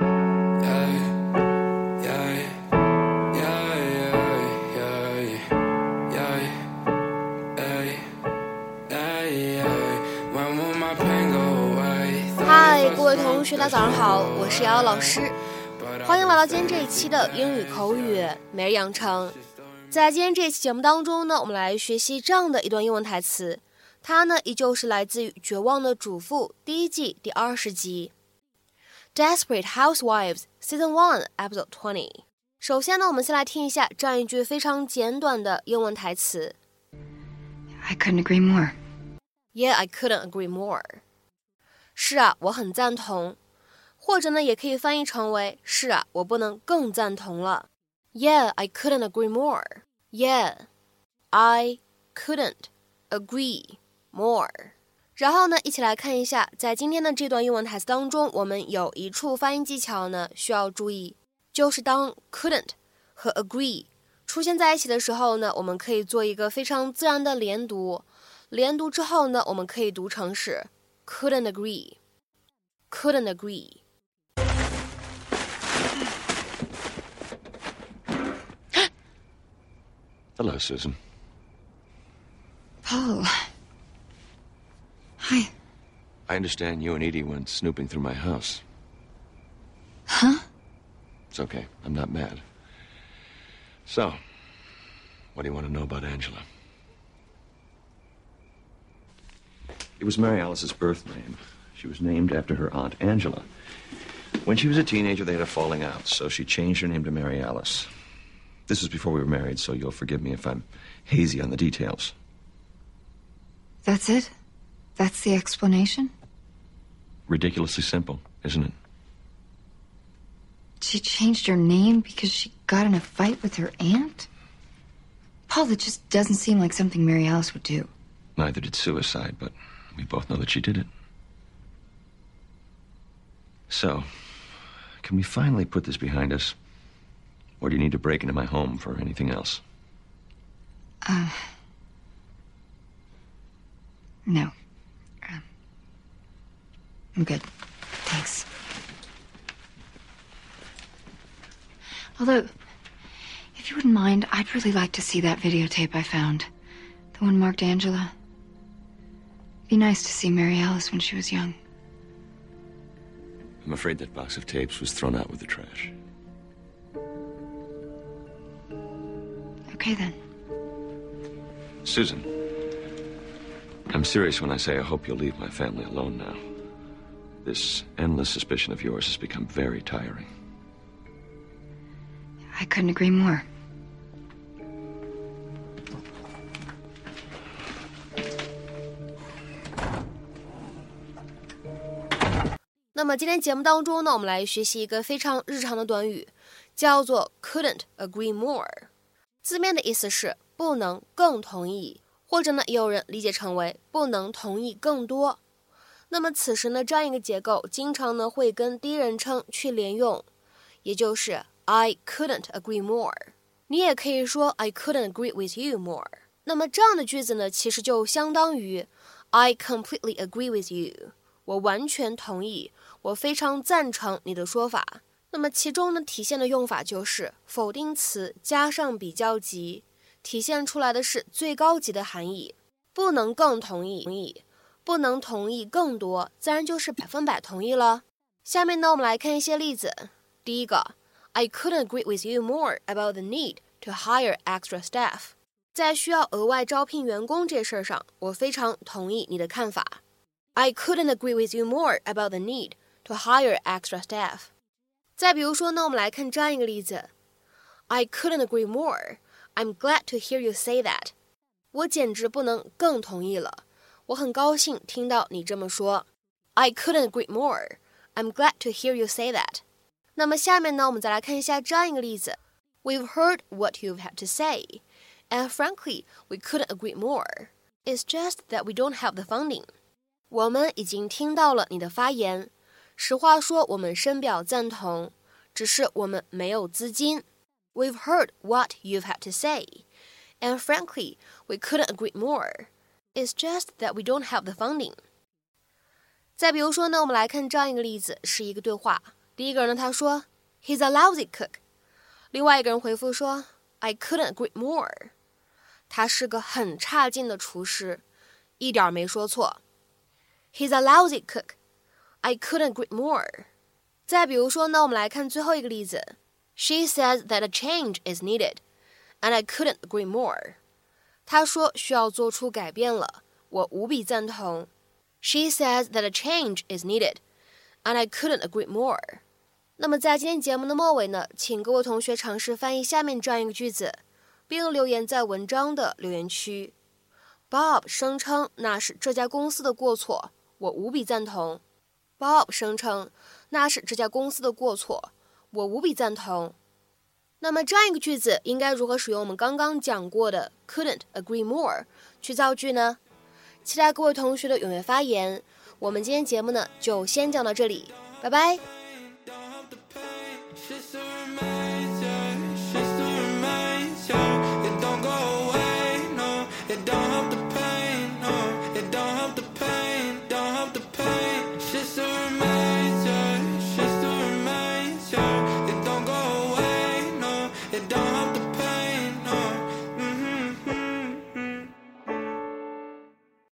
嗨，各位同学，大家早上好，我是瑶瑶老师，欢迎来到今天这一期的英语口语每日养成。在今天这一期节目当中呢，我们来学习这样的一段英文台词，它呢依旧是来自于《绝望的主妇》第一季第二十集，《Desperate Housewives》Season One Episode Twenty。首先呢，我们先来听一下这样一句非常简短的英文台词：I couldn't agree more. Yeah, I couldn't agree more. 是啊，我很赞同。或者呢，也可以翻译成为是啊，我不能更赞同了。Yeah, I couldn't agree more. Yeah, I couldn't agree more. 然后呢，一起来看一下，在今天的这段英文台词当中，我们有一处发音技巧呢需要注意，就是当 couldn't 和 agree 出现在一起的时候呢，我们可以做一个非常自然的连读。连读之后呢，我们可以读成是 couldn't agree，couldn't agree。Hello, Susan. Paul. Hi. I understand you and Edie went snooping through my house. Huh? It's okay. I'm not mad. So, what do you want to know about Angela? It was Mary Alice's birth name. She was named after her aunt Angela. When she was a teenager, they had a falling out, so she changed her name to Mary Alice. This was before we were married, so you'll forgive me if I'm hazy on the details. That's it? That's the explanation? Ridiculously simple, isn't it? She changed her name because she got in a fight with her aunt? Paul, that just doesn't seem like something Mary Alice would do. Neither did suicide, but we both know that she did it. So, can we finally put this behind us? Or do you need to break into my home for anything else? Uh. No. I'm good. Thanks. Although, if you wouldn't mind, I'd really like to see that videotape I found. The one marked Angela. It'd be nice to see Mary Alice when she was young. I'm afraid that box of tapes was thrown out with the trash. Okay, then. Susan, I'm serious when I say I hope you'll leave my family alone now. This endless suspicion of yours has become very tiring. I couldn't agree more. 那么今天节目当中呢，我们来学习一个非常日常的短语，叫做 couldn't agree more。字面的意思是不能更同意，或者呢，也有人理解成为不能同意更多。那么此时呢，这样一个结构经常呢会跟第一人称去连用，也就是 I couldn't agree more。你也可以说 I couldn't agree with you more。那么这样的句子呢，其实就相当于 I completely agree with you。我完全同意，我非常赞成你的说法。那么其中呢，体现的用法就是否定词加上比较级，体现出来的是最高级的含义。不能更同意，同意，不能同意更多，自然就是百分百同意了。下面呢，我们来看一些例子。第一个，I couldn't agree with you more about the need to hire extra staff。在需要额外招聘员工这事儿上，我非常同意你的看法。I couldn't agree with you more about the need to hire extra staff。再比如说呢，我们来看这样一个例子：I couldn't agree more. I'm glad to hear you say that. 我简直不能更同意了。我很高兴听到你这么说。I couldn't agree more. I'm glad to hear you say that. 那么下面呢，我们再来看一下这样一个例子：We've heard what you've had to say, and frankly, we couldn't agree more. It's just that we don't have the funding. 我们已经听到了你的发言。实话说，我们深表赞同，只是我们没有资金。We've heard what you've had to say, and frankly, we couldn't agree more. It's just that we don't have the funding. 再比如说呢，我们来看这样一个例子，是一个对话 第一个人呢，他说 He's a lousy cook。另外一个人回复说 I couldn't agree more。他是个很差劲的厨师，一点没说错。He's a lousy cook. I couldn't agree more. 再比如说呢，我们来看最后一个例子。She says that a change is needed, and I couldn't agree more. 他说需要做出改变了，我无比赞同。She says that a change is needed, and I couldn't agree more. 那么在今天节目的末尾呢，请各位同学尝试翻译下面这样一个句子。并留言在文章的留言区。Bob 声称那是这家公司的过错，我无比赞同。Bob 声称那是这家公司的过错，我无比赞同。那么这样一个句子应该如何使用我们刚刚讲过的 couldn't agree more 去造句呢？期待各位同学的踊跃发言。我们今天节目呢就先讲到这里拜拜。